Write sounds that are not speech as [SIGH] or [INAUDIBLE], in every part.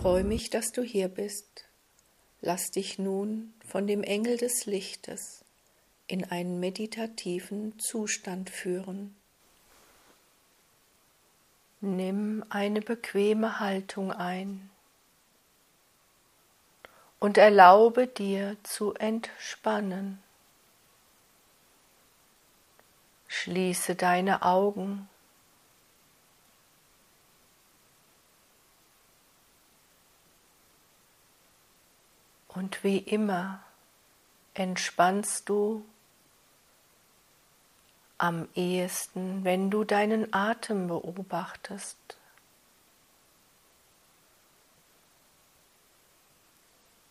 freue mich, dass du hier bist. Lass dich nun von dem Engel des Lichtes in einen meditativen Zustand führen. Nimm eine bequeme Haltung ein und erlaube dir zu entspannen. Schließe deine Augen. Und wie immer entspannst du am ehesten, wenn du deinen Atem beobachtest.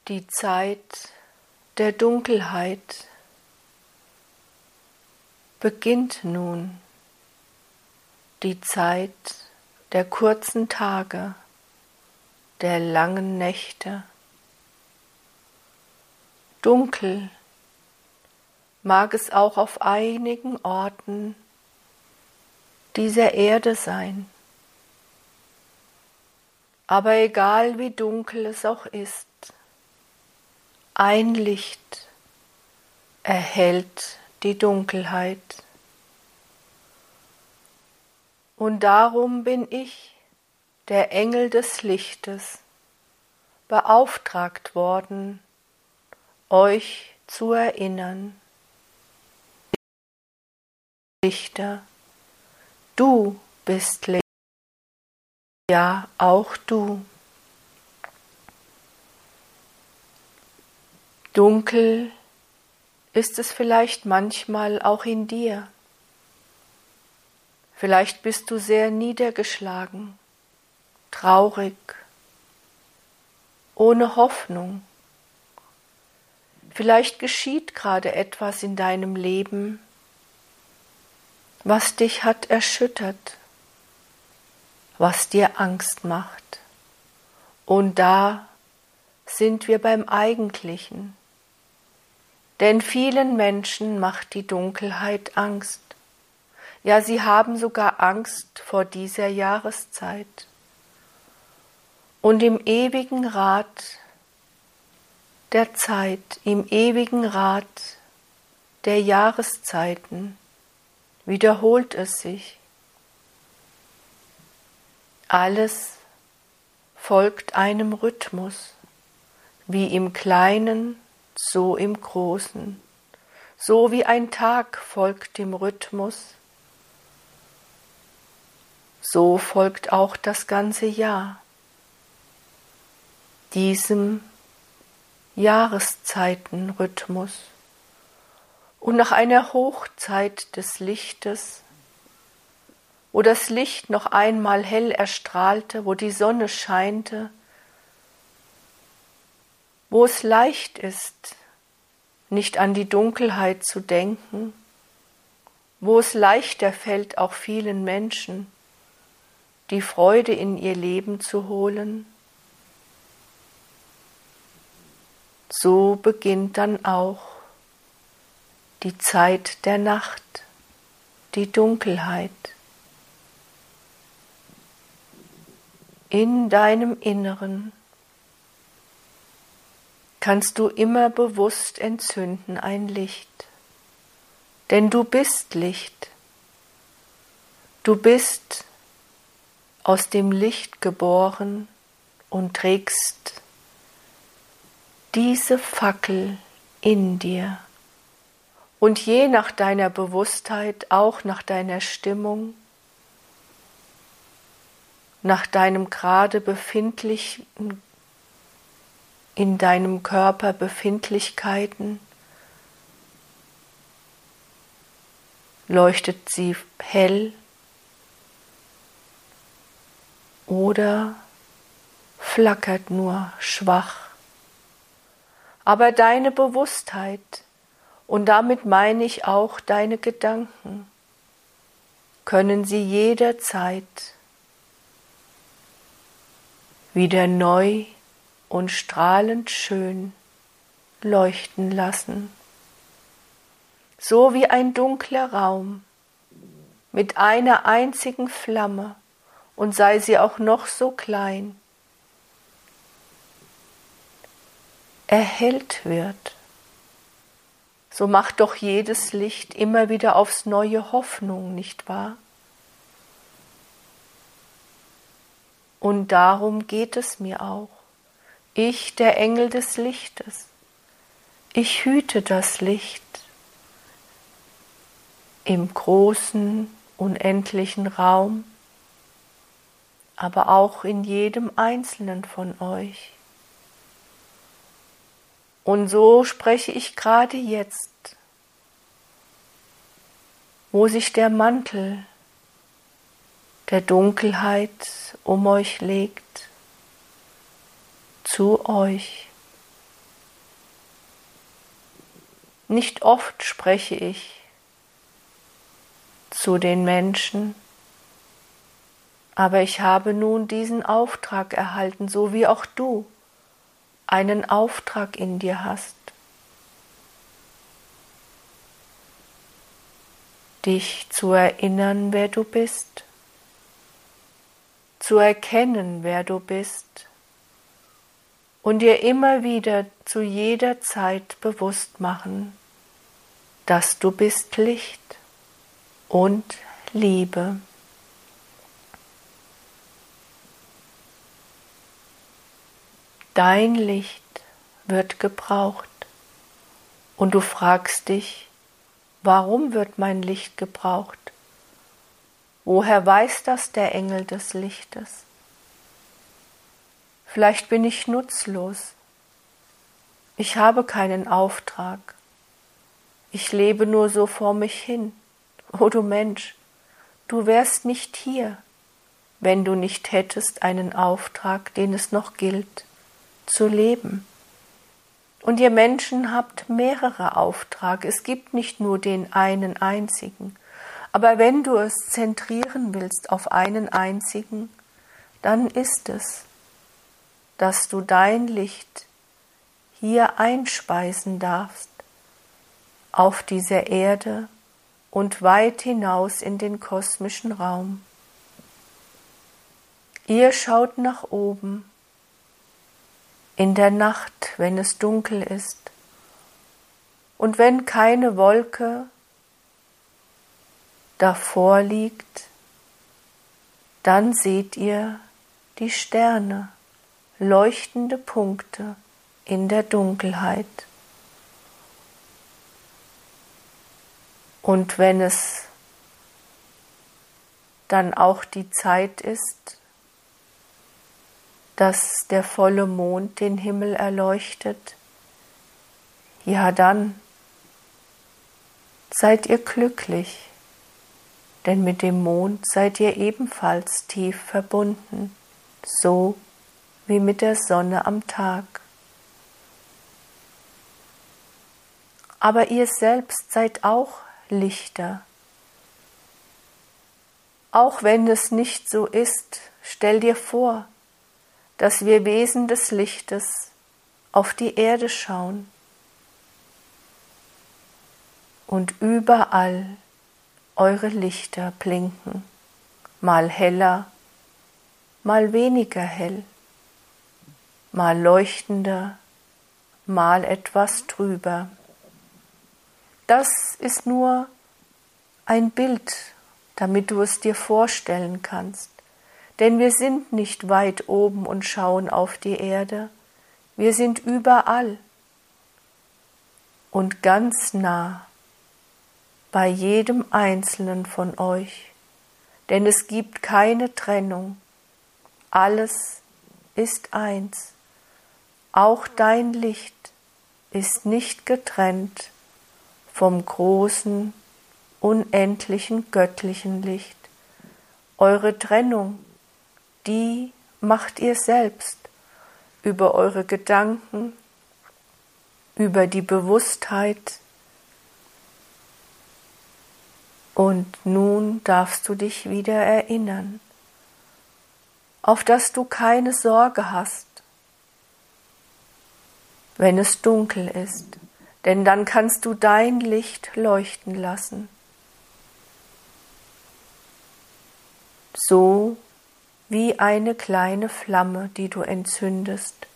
Die Zeit der Dunkelheit beginnt nun, die Zeit der kurzen Tage, der langen Nächte. Dunkel mag es auch auf einigen Orten dieser Erde sein. Aber egal wie dunkel es auch ist, ein Licht erhält die Dunkelheit. Und darum bin ich, der Engel des Lichtes, beauftragt worden, euch zu erinnern, Lichter, du bist Licht, ja auch du. Dunkel ist es vielleicht manchmal auch in dir. Vielleicht bist du sehr niedergeschlagen, traurig, ohne Hoffnung. Vielleicht geschieht gerade etwas in deinem Leben, was dich hat erschüttert, was dir Angst macht. Und da sind wir beim Eigentlichen. Denn vielen Menschen macht die Dunkelheit Angst. Ja, sie haben sogar Angst vor dieser Jahreszeit. Und im ewigen Rat der Zeit, im ewigen Rat der Jahreszeiten wiederholt es sich. Alles folgt einem Rhythmus, wie im Kleinen, so im Großen. So wie ein Tag folgt dem Rhythmus, so folgt auch das ganze Jahr diesem Jahreszeitenrhythmus. Und nach einer Hochzeit des Lichtes, wo das Licht noch einmal hell erstrahlte, wo die Sonne scheinte, wo es leicht ist, nicht an die Dunkelheit zu denken, wo es leichter fällt, auch vielen Menschen die Freude in ihr Leben zu holen, so beginnt dann auch die Zeit der Nacht, die Dunkelheit. In deinem Inneren kannst du immer bewusst entzünden ein Licht, denn du bist Licht. Du bist aus dem Licht geboren und trägst diese Fackel in dir. Und je nach deiner Bewusstheit, auch nach deiner Stimmung, nach deinem gerade befindlichen, in deinem Körper Befindlichkeiten, leuchtet sie hell oder flackert nur schwach. Aber deine Bewusstheit. Und damit meine ich auch deine Gedanken, können sie jederzeit wieder neu und strahlend schön leuchten lassen, so wie ein dunkler Raum mit einer einzigen Flamme. Und sei sie auch noch so klein, erhellt wird. So macht doch jedes Licht immer wieder aufs neue Hoffnung, nicht wahr? Und darum geht es mir auch. Ich, der Engel des Lichtes, ich hüte das Licht im großen, unendlichen Raum, aber auch in jedem einzelnen von euch. Und so spreche ich gerade jetzt, wo sich der Mantel der Dunkelheit um euch legt, zu euch. Nicht oft spreche ich zu den Menschen, aber ich habe nun diesen Auftrag erhalten, so wie auch du einen Auftrag in dir hast. Dich zu erinnern, wer du bist, zu erkennen, wer du bist und dir immer wieder zu jeder Zeit bewusst machen, dass du bist Licht und Liebe. Dein Licht wird gebraucht und du fragst dich, warum wird mein Licht gebraucht? Woher weiß das der Engel des Lichtes? Vielleicht bin ich nutzlos. Ich habe keinen Auftrag. Ich lebe nur so vor mich hin. O oh, du Mensch, du wärst nicht hier, wenn du nicht hättest einen Auftrag, den es noch gilt zu leben. Und ihr Menschen habt mehrere Aufträge. Es gibt nicht nur den einen einzigen. Aber wenn du es zentrieren willst auf einen einzigen, dann ist es, dass du dein Licht hier einspeisen darfst auf dieser Erde und weit hinaus in den kosmischen Raum. Ihr schaut nach oben in der Nacht, wenn es dunkel ist, und wenn keine Wolke davor liegt, dann seht ihr die Sterne, leuchtende Punkte in der Dunkelheit. Und wenn es dann auch die Zeit ist, dass der volle Mond den Himmel erleuchtet, ja dann seid ihr glücklich, denn mit dem Mond seid ihr ebenfalls tief verbunden, so wie mit der Sonne am Tag. Aber ihr selbst seid auch Lichter. Auch wenn es nicht so ist, stell dir vor, dass wir Wesen des Lichtes auf die Erde schauen und überall eure Lichter blinken, mal heller, mal weniger hell, mal leuchtender, mal etwas trüber. Das ist nur ein Bild, damit du es dir vorstellen kannst. Denn wir sind nicht weit oben und schauen auf die Erde, wir sind überall und ganz nah bei jedem einzelnen von euch, denn es gibt keine Trennung, alles ist eins, auch dein Licht ist nicht getrennt vom großen, unendlichen göttlichen Licht. Eure Trennung die macht ihr selbst über eure Gedanken, über die Bewusstheit. Und nun darfst du dich wieder erinnern, auf dass du keine Sorge hast, wenn es dunkel ist, denn dann kannst du dein Licht leuchten lassen. So wie eine kleine Flamme, die du entzündest.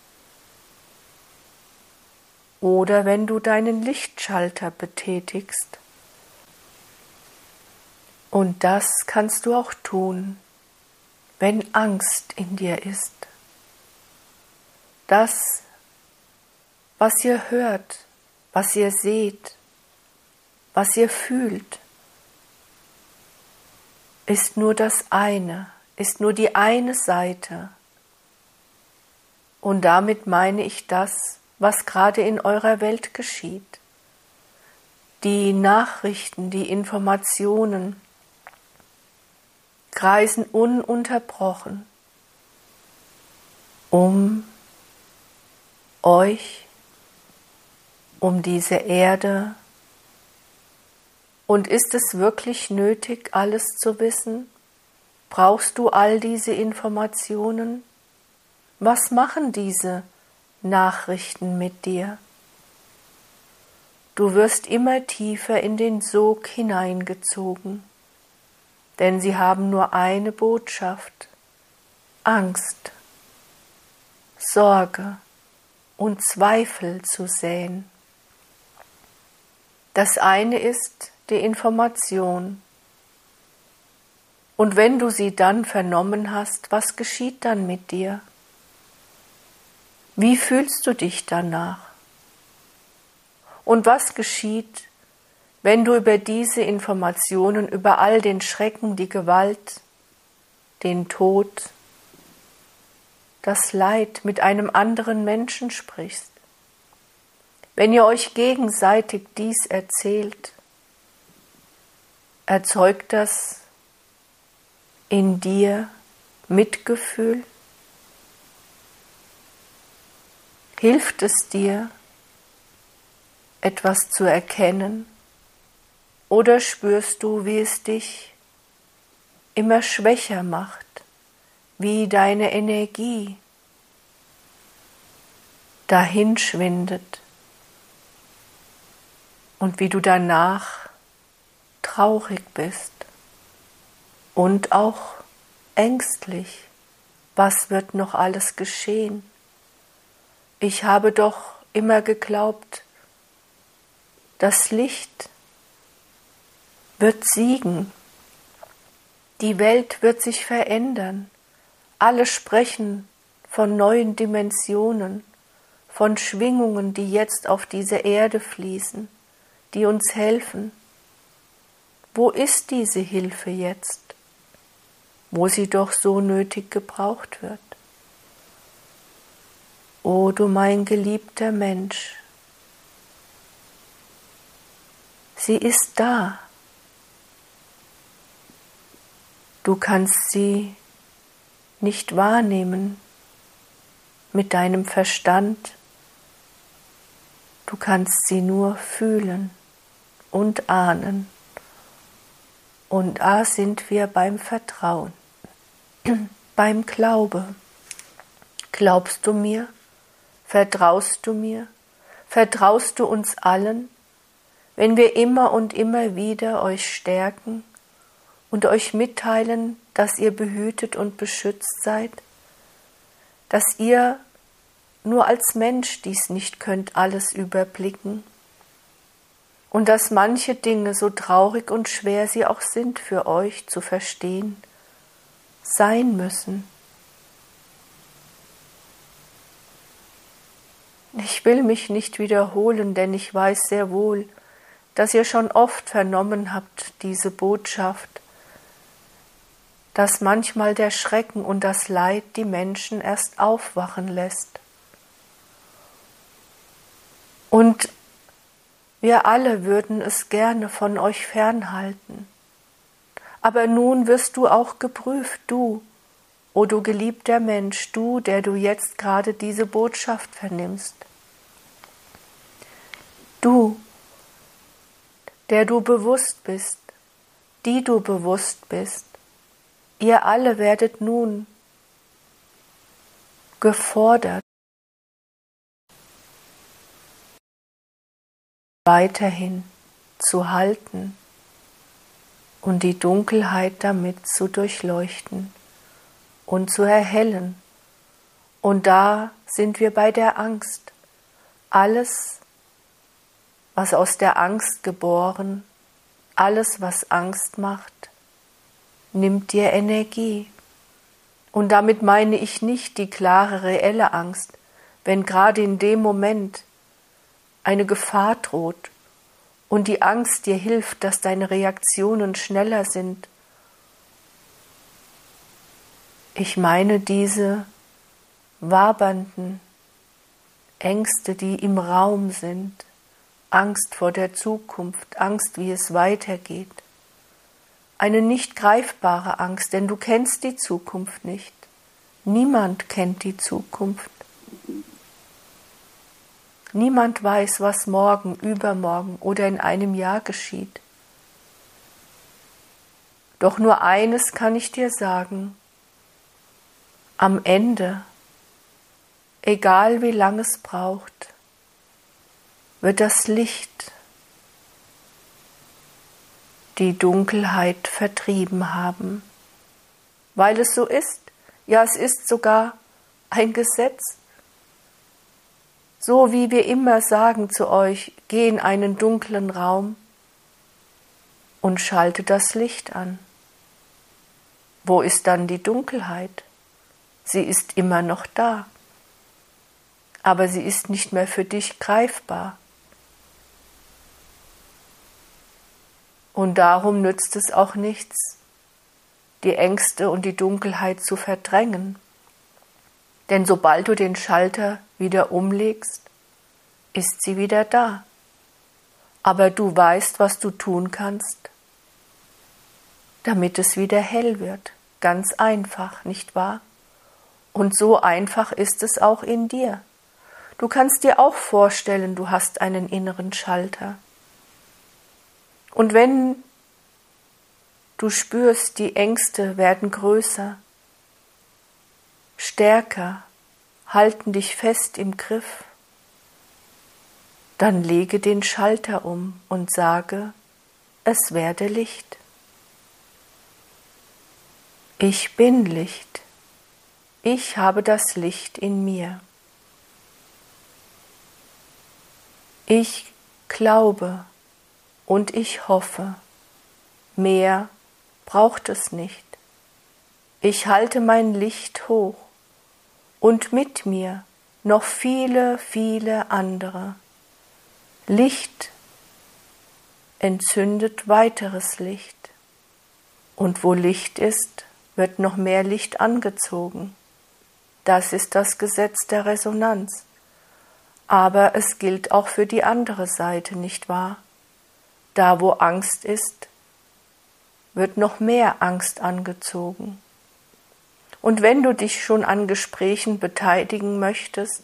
oder wenn du deinen Lichtschalter betätigst. Und das kannst du auch tun, wenn Angst in dir ist. Das, was ihr hört, was ihr seht, was ihr fühlt, ist nur das eine, ist nur die eine Seite. Und damit meine ich das, was gerade in eurer Welt geschieht. Die Nachrichten, die Informationen kreisen ununterbrochen um euch, um diese Erde. Und ist es wirklich nötig, alles zu wissen? Brauchst du all diese Informationen? Was machen diese Nachrichten mit dir? Du wirst immer tiefer in den Sog hineingezogen, denn sie haben nur eine Botschaft Angst, Sorge und Zweifel zu säen. Das eine ist die Information, und wenn du sie dann vernommen hast, was geschieht dann mit dir? Wie fühlst du dich danach? Und was geschieht, wenn du über diese Informationen, über all den Schrecken, die Gewalt, den Tod, das Leid mit einem anderen Menschen sprichst? Wenn ihr euch gegenseitig dies erzählt, erzeugt das in dir Mitgefühl? Hilft es dir, etwas zu erkennen? Oder spürst du, wie es dich immer schwächer macht, wie deine Energie dahin schwindet und wie du danach traurig bist? Und auch ängstlich. Was wird noch alles geschehen? Ich habe doch immer geglaubt, das Licht wird siegen, die Welt wird sich verändern, alle sprechen von neuen Dimensionen, von Schwingungen, die jetzt auf diese Erde fließen, die uns helfen. Wo ist diese Hilfe jetzt? Wo sie doch so nötig gebraucht wird. O du mein geliebter Mensch, sie ist da. Du kannst sie nicht wahrnehmen mit deinem Verstand, du kannst sie nur fühlen und ahnen. Und da sind wir beim Vertrauen [CLEARS THROAT] beim Glaube. Glaubst du mir? Vertraust du mir? Vertraust du uns allen, wenn wir immer und immer wieder euch stärken und euch mitteilen, dass ihr behütet und beschützt seid, dass ihr nur als Mensch dies nicht könnt alles überblicken und dass manche Dinge, so traurig und schwer sie auch sind für euch zu verstehen, sein müssen. Ich will mich nicht wiederholen, denn ich weiß sehr wohl, dass ihr schon oft vernommen habt diese Botschaft, dass manchmal der Schrecken und das Leid die Menschen erst aufwachen lässt. Und wir alle würden es gerne von euch fernhalten aber nun wirst du auch geprüft, du, o du geliebter Mensch, du, der du jetzt gerade diese Botschaft vernimmst. Du, der du bewusst bist, die du bewusst bist, ihr alle werdet nun gefordert, weiterhin zu halten, und die Dunkelheit damit zu durchleuchten und zu erhellen. Und da sind wir bei der Angst. Alles, was aus der Angst geboren, alles, was Angst macht, nimmt dir Energie. Und damit meine ich nicht die klare, reelle Angst, wenn gerade in dem Moment eine Gefahr droht und die Angst dir hilft, dass deine Reaktionen schneller sind. Ich meine diese wabernden Ängste, die im Raum sind, Angst vor der Zukunft, Angst, wie es weitergeht. Eine nicht greifbare Angst, denn du kennst die Zukunft nicht. Niemand kennt die Zukunft. Niemand weiß, was morgen, übermorgen oder in einem Jahr geschieht. Doch nur eines kann ich dir sagen. Am Ende, egal wie lang es braucht, wird das Licht die Dunkelheit vertrieben haben, weil es so ist, ja es ist sogar ein Gesetz, so wie wir immer sagen zu euch, geh in einen dunklen Raum und schalte das Licht an. Wo ist dann die Dunkelheit? Sie ist immer noch da, aber sie ist nicht mehr für dich greifbar. Und darum nützt es auch nichts, die Ängste und die Dunkelheit zu verdrängen. Denn sobald du den Schalter wieder umlegst, ist sie wieder da. Aber du weißt, was du tun kannst, damit es wieder hell wird. Ganz einfach, nicht wahr? Und so einfach ist es auch in dir. Du kannst dir auch vorstellen, du hast einen inneren Schalter. Und wenn du spürst, die Ängste werden größer, stärker, halten dich fest im Griff, dann lege den Schalter um und sage, es werde Licht. Ich bin Licht. Ich habe das Licht in mir. Ich glaube und ich hoffe. Mehr braucht es nicht. Ich halte mein Licht hoch und mit mir noch viele, viele andere. Licht entzündet weiteres Licht. Und wo Licht ist, wird noch mehr Licht angezogen. Das ist das Gesetz der Resonanz. Aber es gilt auch für die andere Seite, nicht wahr? Da, wo Angst ist, wird noch mehr Angst angezogen. Und wenn du dich schon an Gesprächen beteiligen möchtest,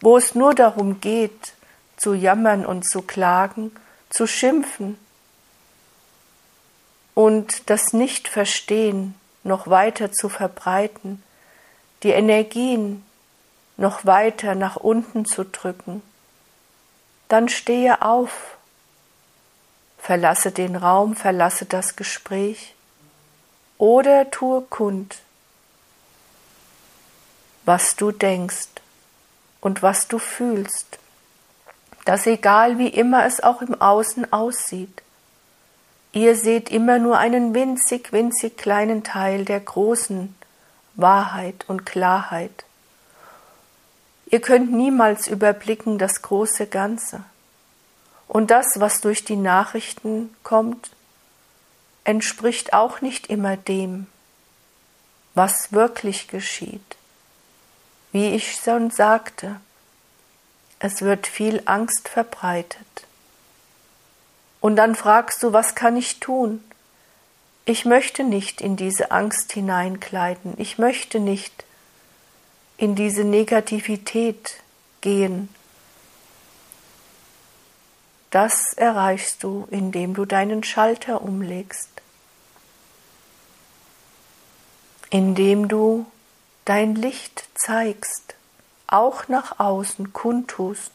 wo es nur darum geht, zu jammern und zu klagen, zu schimpfen und das Nicht-Verstehen noch weiter zu verbreiten, die Energien noch weiter nach unten zu drücken, dann stehe auf, verlasse den Raum, verlasse das Gespräch oder tue kund, was du denkst und was du fühlst dass egal wie immer es auch im Außen aussieht, ihr seht immer nur einen winzig, winzig kleinen Teil der großen Wahrheit und Klarheit. Ihr könnt niemals überblicken das große Ganze. Und das, was durch die Nachrichten kommt, entspricht auch nicht immer dem, was wirklich geschieht. Wie ich schon sagte, es wird viel Angst verbreitet. Und dann fragst du, was kann ich tun? Ich möchte nicht in diese Angst hineinkleiden, ich möchte nicht in diese Negativität gehen. Das erreichst du, indem du deinen Schalter umlegst, indem du dein Licht zeigst auch nach außen kundtust.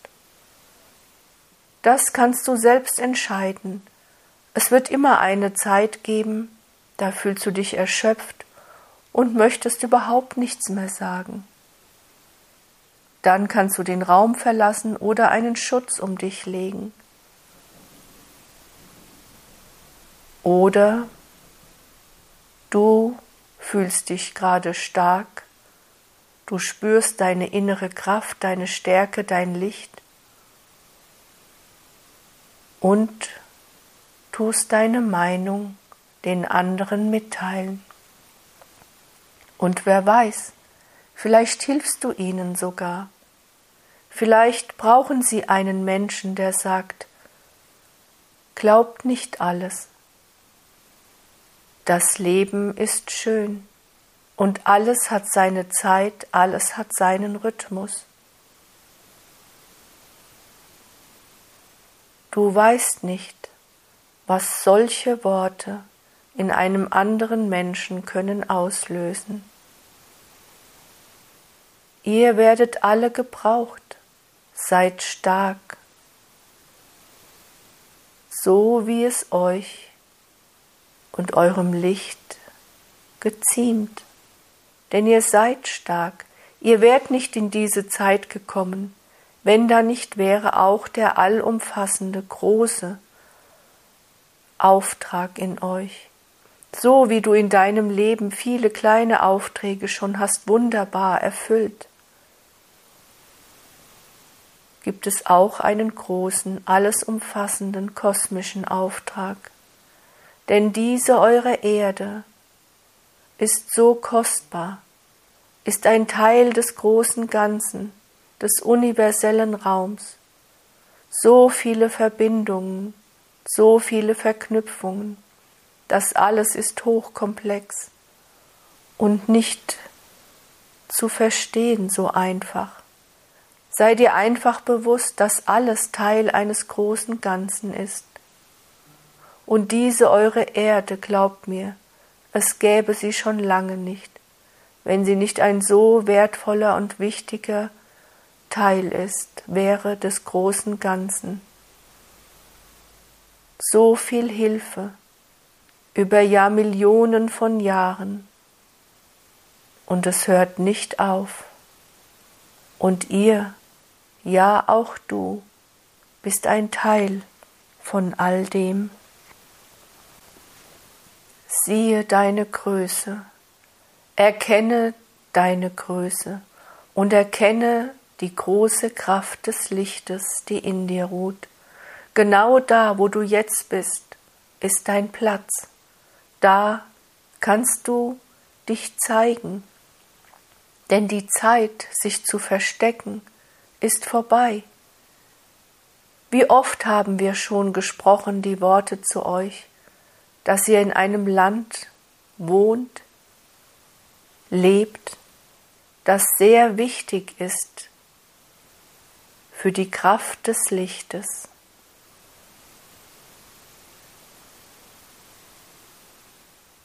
Das kannst du selbst entscheiden. Es wird immer eine Zeit geben, da fühlst du dich erschöpft und möchtest überhaupt nichts mehr sagen. Dann kannst du den Raum verlassen oder einen Schutz um dich legen. Oder du fühlst dich gerade stark, du spürst deine innere Kraft, deine Stärke, dein Licht und tust deine Meinung den anderen mitteilen. Und wer weiß, vielleicht hilfst du ihnen sogar. Vielleicht brauchen sie einen Menschen, der sagt, glaubt nicht alles. Das Leben ist schön und alles hat seine Zeit, alles hat seinen Rhythmus. Du weißt nicht, was solche Worte in einem anderen Menschen können auslösen. Ihr werdet alle gebraucht, seid stark, so wie es euch und eurem Licht geziemt. Denn ihr seid stark, ihr wärt nicht in diese Zeit gekommen, wenn da nicht wäre auch der allumfassende, große Auftrag in euch. So wie du in deinem Leben viele kleine Aufträge schon hast wunderbar erfüllt, gibt es auch einen großen, alles umfassenden kosmischen Auftrag. Denn diese eure Erde ist so kostbar, ist ein Teil des großen Ganzen, des universellen Raums, so viele Verbindungen, so viele Verknüpfungen, das alles ist hochkomplex und nicht zu verstehen so einfach. Sei dir einfach bewusst, dass alles Teil eines großen Ganzen ist. Und diese eure Erde, glaubt mir, es gäbe sie schon lange nicht, wenn sie nicht ein so wertvoller und wichtiger Teil ist, wäre des großen Ganzen. So viel Hilfe über Jahrmillionen von Jahren und es hört nicht auf. Und ihr, ja, auch du bist ein Teil von all dem. Siehe deine Größe, erkenne deine Größe und erkenne die große Kraft des Lichtes, die in dir ruht. Genau da, wo du jetzt bist, ist dein Platz. Da kannst du dich zeigen, denn die Zeit, sich zu verstecken, ist vorbei. Wie oft haben wir schon gesprochen die Worte zu euch, dass ihr in einem Land wohnt, lebt, das sehr wichtig ist für die Kraft des Lichtes.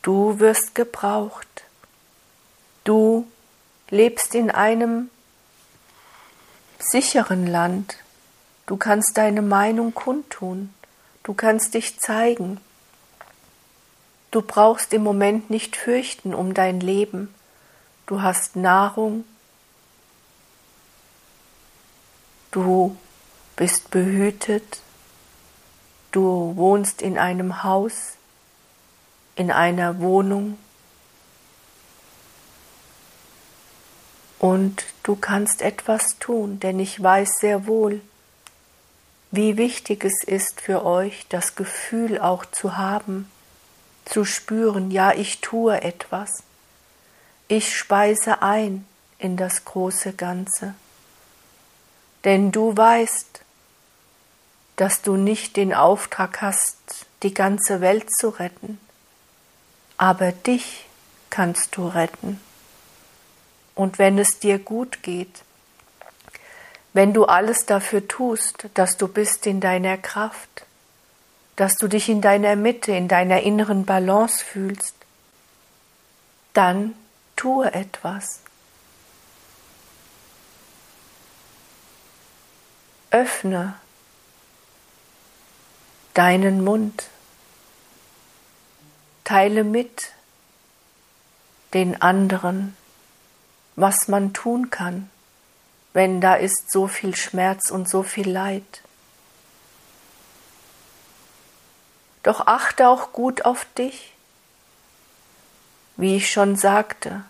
Du wirst gebraucht. Du lebst in einem sicheren Land. Du kannst deine Meinung kundtun. Du kannst dich zeigen. Du brauchst im Moment nicht fürchten um dein Leben. Du hast Nahrung. Du bist behütet. Du wohnst in einem Haus, in einer Wohnung. Und du kannst etwas tun, denn ich weiß sehr wohl, wie wichtig es ist für euch, das Gefühl auch zu haben, zu spüren, ja, ich tue etwas. Ich speise ein in das große Ganze. Denn du weißt, dass du nicht den Auftrag hast, die ganze Welt zu retten, aber dich kannst du retten und wenn es dir gut geht, wenn du alles dafür tust, dass du bist in deiner Kraft, dass du dich in deiner Mitte, in deiner inneren Balance fühlst, dann tue etwas. Öffne deinen Mund, teile mit den anderen was man tun kann, wenn da ist so viel Schmerz und so viel Leid. Doch achte auch gut auf dich. Wie ich schon sagte,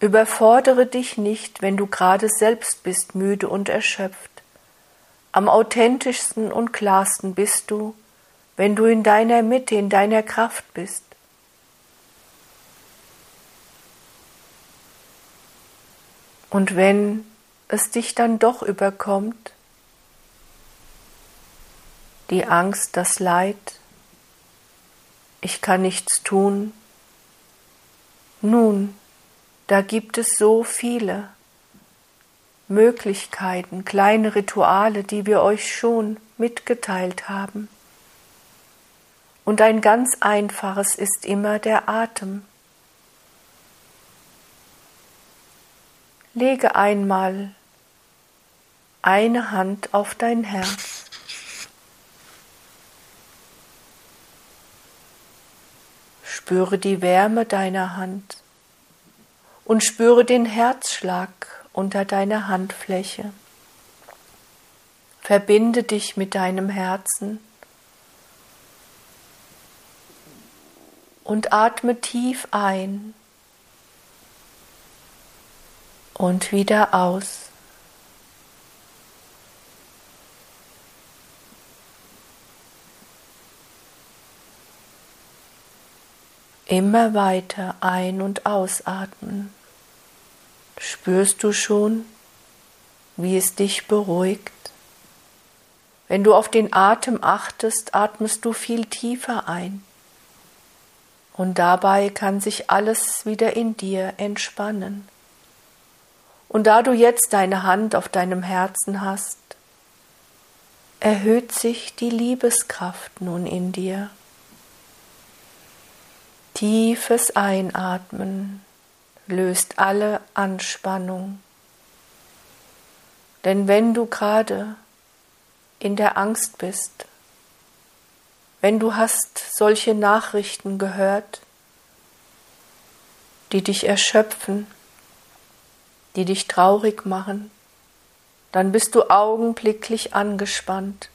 überfordere dich nicht, wenn du gerade selbst bist müde und erschöpft. Am authentischsten und klarsten bist du, wenn du in deiner Mitte, in deiner Kraft bist. Und wenn es dich dann doch überkommt, die Angst, das Leid, ich kann nichts tun. Nun, da gibt es so viele Möglichkeiten, kleine Rituale, die wir euch schon mitgeteilt haben. Und ein ganz einfaches ist immer der Atem. Lege einmal eine Hand auf dein Herz. Spüre die Wärme deiner Hand und spüre den Herzschlag unter deiner Handfläche. Verbinde dich mit deinem Herzen und atme tief ein und wieder aus. Immer weiter ein- und ausatmen. Spürst du schon, wie es dich beruhigt? Wenn du auf den Atem achtest, atmest du viel tiefer ein. Und dabei kann sich alles wieder in dir entspannen. Und da du jetzt deine Hand auf deinem Herzen hast, erhöht sich die Liebeskraft nun in dir. Tiefes Einatmen löst alle Anspannung. Denn wenn du gerade in der Angst bist, wenn du hast solche Nachrichten gehört, die dich erschöpfen, die dich traurig machen, dann bist du augenblicklich angespannt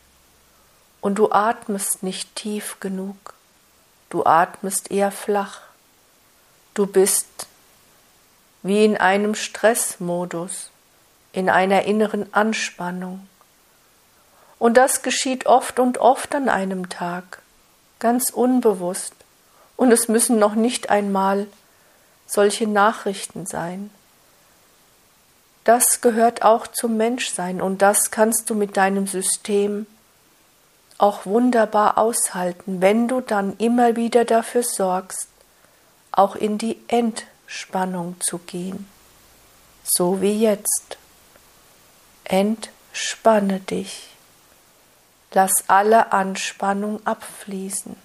und du atmest nicht tief genug. Du atmest eher flach. Du bist wie in einem Stressmodus, in einer inneren Anspannung. Und das geschieht oft und oft an einem Tag, ganz unbewusst. Und es müssen noch nicht einmal solche Nachrichten sein. Das gehört auch zum Menschsein und das kannst du mit deinem System auch wunderbar aushalten, wenn du dann immer wieder dafür sorgst, auch in die Entspannung zu gehen, so wie jetzt. Entspanne dich. Lass alle Anspannung abfließen.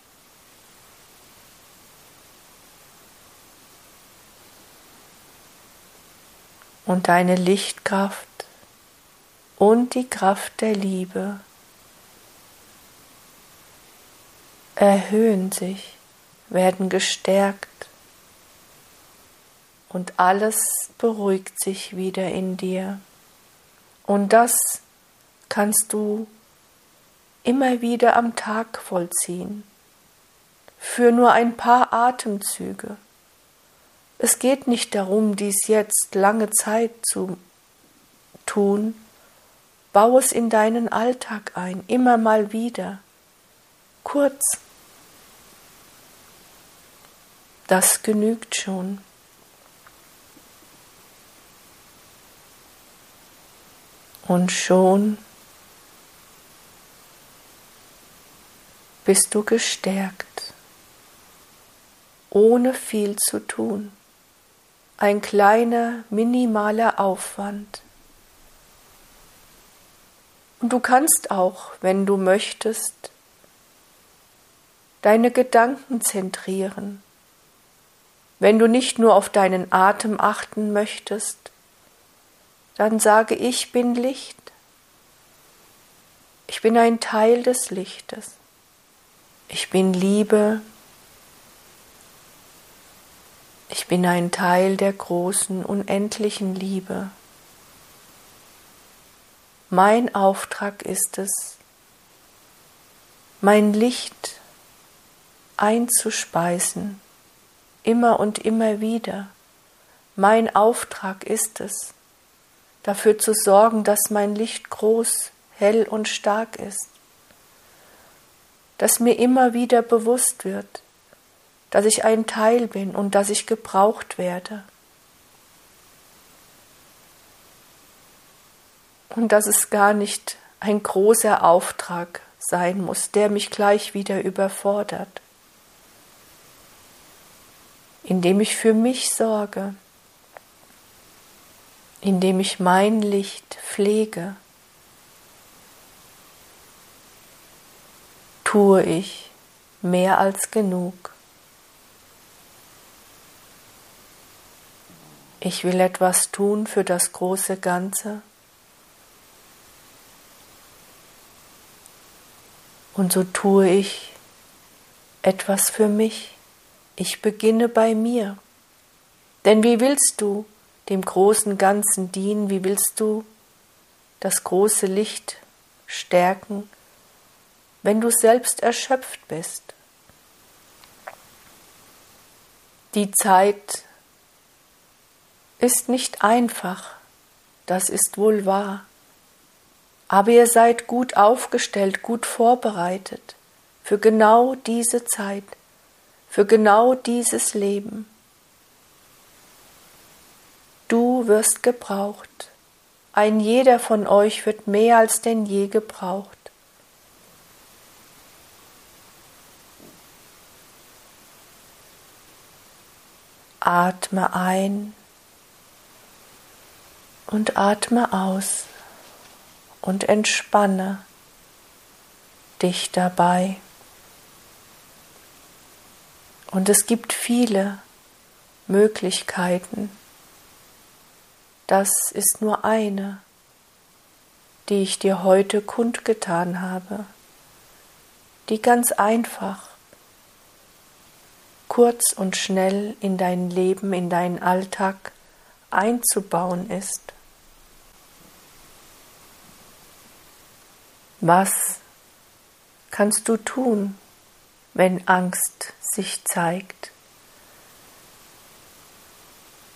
Und deine Lichtkraft und die Kraft der Liebe erhöhen sich, werden gestärkt und alles beruhigt sich wieder in dir. Und das kannst du immer wieder am Tag vollziehen, für nur ein paar Atemzüge. Es geht nicht darum, dies jetzt lange Zeit zu tun. Bau es in deinen Alltag ein, immer mal wieder, kurz. Das genügt schon. Und schon bist du gestärkt, ohne viel zu tun. Ein kleiner, minimaler Aufwand. Und du kannst auch, wenn du möchtest, deine Gedanken zentrieren wenn du nicht nur auf deinen Atem achten möchtest, dann sage ich bin Licht. Ich bin ein Teil des Lichtes. Ich bin Liebe. Ich bin ein Teil der großen, unendlichen Liebe. Mein Auftrag ist es, mein Licht einzuspeisen, immer und immer wieder. Mein Auftrag ist es, dafür zu sorgen, dass mein Licht groß, hell und stark ist, dass mir immer wieder bewusst wird, dass ich ein Teil bin und dass ich gebraucht werde. Und dass es gar nicht ein großer Auftrag sein muss, der mich gleich wieder überfordert, indem ich für mich sorge, indem ich mein Licht pflege, tue ich mehr als genug. Ich will etwas tun für das große Ganze. Und so tue ich etwas für mich. Ich beginne bei mir. Denn wie willst du dem großen Ganzen dienen? Wie willst du das große Licht stärken, wenn du selbst erschöpft bist? Die Zeit ist nicht einfach, das ist wohl wahr. Aber ihr seid gut aufgestellt, gut vorbereitet für genau diese Zeit, für genau dieses Leben. Du wirst gebraucht. Ein jeder von euch wird mehr als denn je gebraucht. Atme ein und atme aus und entspanne dich dabei. Und es gibt viele Möglichkeiten. Das ist nur eine, die ich dir heute kundgetan habe, die ganz einfach, kurz und schnell in dein Leben, in deinen Alltag einzubauen ist. Was kannst du tun, wenn Angst sich zeigt?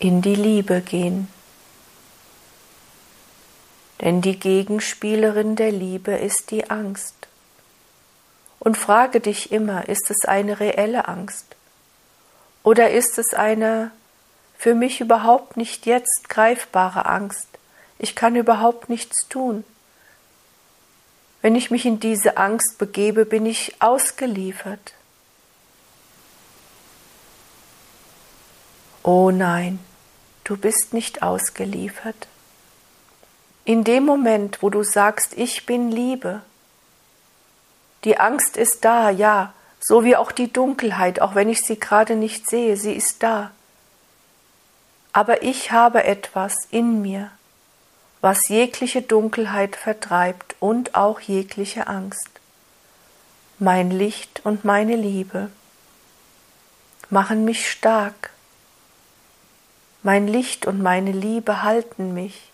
In die Liebe gehen. Denn die Gegenspielerin der Liebe ist die Angst. Und frage dich immer, ist es eine reelle Angst? Oder ist es eine für mich überhaupt nicht jetzt greifbare Angst? Ich kann überhaupt nichts tun. Wenn ich mich in diese Angst begebe, bin ich ausgeliefert. Oh nein, du bist nicht ausgeliefert. In dem Moment, wo du sagst, ich bin Liebe, die Angst ist da, ja, so wie auch die Dunkelheit, auch wenn ich sie gerade nicht sehe, sie ist da. Aber ich habe etwas in mir, was jegliche Dunkelheit vertreibt und auch jegliche Angst. Mein Licht und meine Liebe machen mich stark. Mein Licht und meine Liebe halten mich,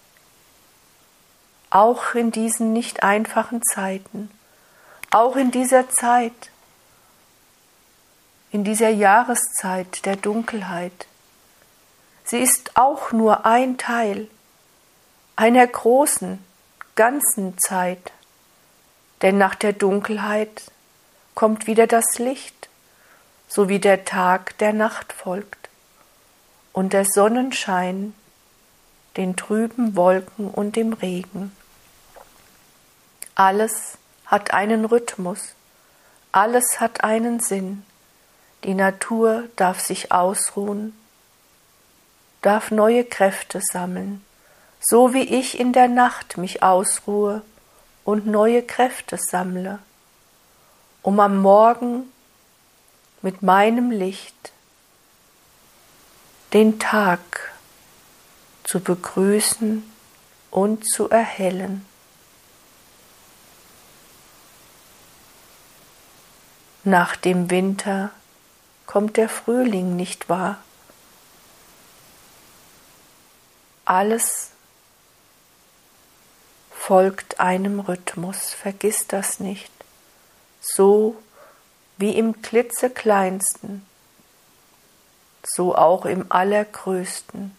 auch in diesen nicht einfachen Zeiten, auch in dieser Zeit, in dieser Jahreszeit der Dunkelheit. Sie ist auch nur ein Teil einer großen, ganzen Zeit. Denn nach der Dunkelheit kommt wieder das Licht, so wie der Tag der Nacht folgt und der Sonnenschein den trüben Wolken und dem Regen. Alles hat einen Rhythmus, alles hat einen Sinn. Die Natur darf sich ausruhen, darf neue Kräfte sammeln so wie ich in der Nacht mich ausruhe und neue Kräfte sammle, um am Morgen mit meinem Licht den Tag zu begrüßen und zu erhellen. Nach dem Winter kommt der Frühling nicht wahr. Alles folgt einem Rhythmus, vergiss das nicht. So wie im klitzekleinsten, so auch im allergrößten.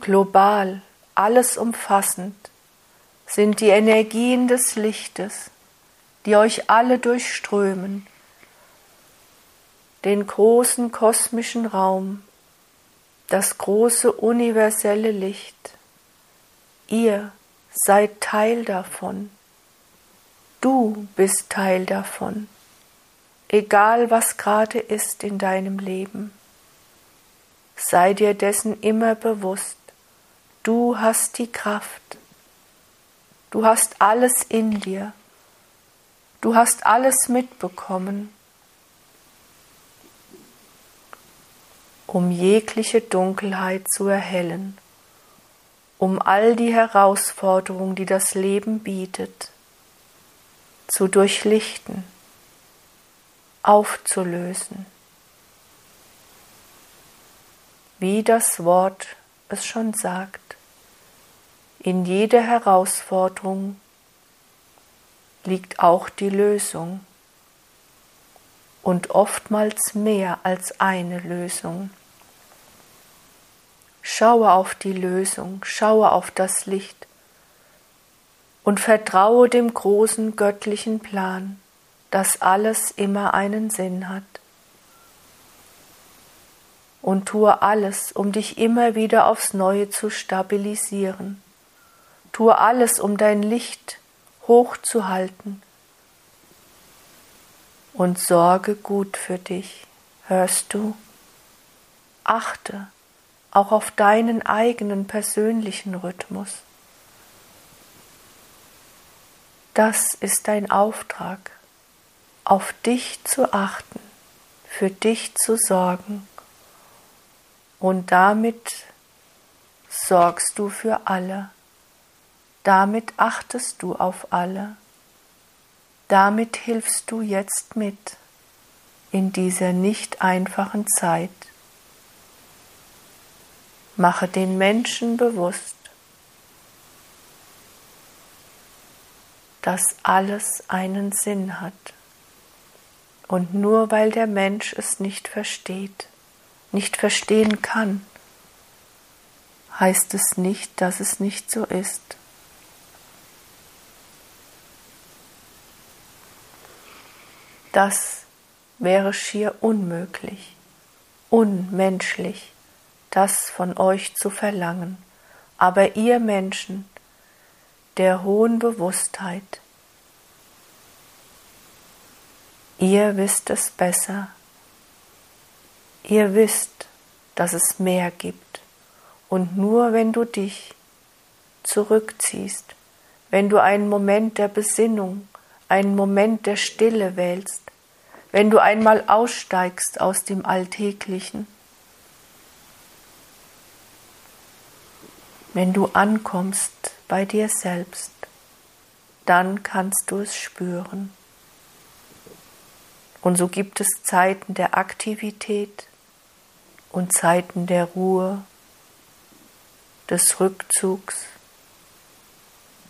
Global, alles umfassend, sind die Energien des Lichtes, die euch alle durchströmen, den großen kosmischen Raum, das große universelle Licht. Ihr seid Teil davon. Du bist Teil davon, egal was gerade ist in deinem Leben. Sei dir dessen immer bewusst. Du hast die Kraft. Du hast alles in dir. Du hast alles mitbekommen, um jegliche Dunkelheit zu erhellen, um all die Herausforderungen, die das Leben bietet, zu durchlichten, aufzulösen. Wie das Wort es schon sagt, in jeder Herausforderung liegt auch die Lösung und oftmals mehr als eine Lösung. Schaue auf die Lösung, schaue auf das Licht, und vertraue dem großen göttlichen Plan, dass alles immer einen Sinn hat. Und tue alles, um dich immer wieder aufs Neue zu stabilisieren. Tue alles, um dein Licht hochzuhalten. Und sorge gut für dich, hörst du? Achte auch auf deinen eigenen persönlichen Rhythmus. Das ist dein Auftrag, auf dich zu achten, für dich zu sorgen. Und damit sorgst du für alle. Damit achtest du auf alle. Damit hilfst du jetzt mit in dieser nicht einfachen Zeit. Mache den Menschen bewusst, dass alles einen Sinn hat. Und nur weil der Mensch es nicht versteht, nicht verstehen kann, heißt es nicht, dass es nicht so ist. Das wäre schier unmöglich, unmenschlich, das von euch zu verlangen. Aber ihr Menschen der hohen Bewusstheit. Ihr wisst es besser. Ihr wisst, dass es mehr gibt. Und nur wenn du dich zurückziehst, wenn du einen Moment der Besinnung, einen Moment der Stille wählst, wenn du einmal aussteigst aus dem Alltäglichen, wenn du ankommst bei dir selbst, dann kannst du es spüren. Und so gibt es Zeiten der Aktivität und Zeiten der Ruhe, des Rückzugs,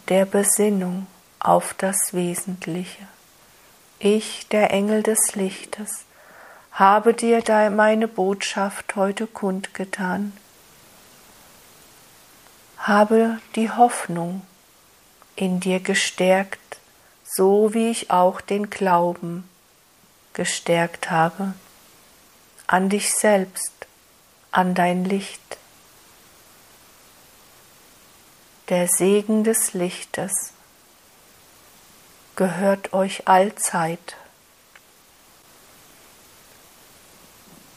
der Besinnung auf das Wesentliche. Ich, der Engel des Lichtes, habe dir meine Botschaft heute kundgetan. Habe die Hoffnung in dir gestärkt, so wie ich auch den Glauben gestärkt habe, an dich selbst, an dein Licht. Der Segen des Lichtes gehört euch allzeit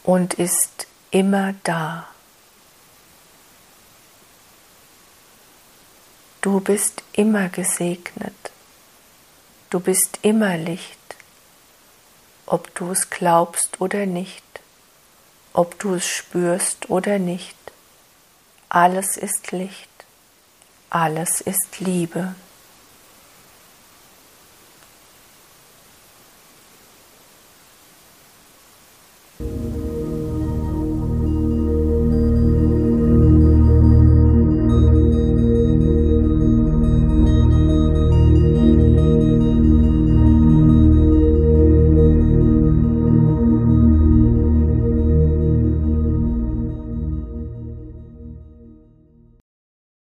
und ist immer da. Du bist immer gesegnet. Du bist immer Licht, ob du es glaubst oder nicht, ob du es spürst oder nicht. Alles ist Licht, alles ist Liebe.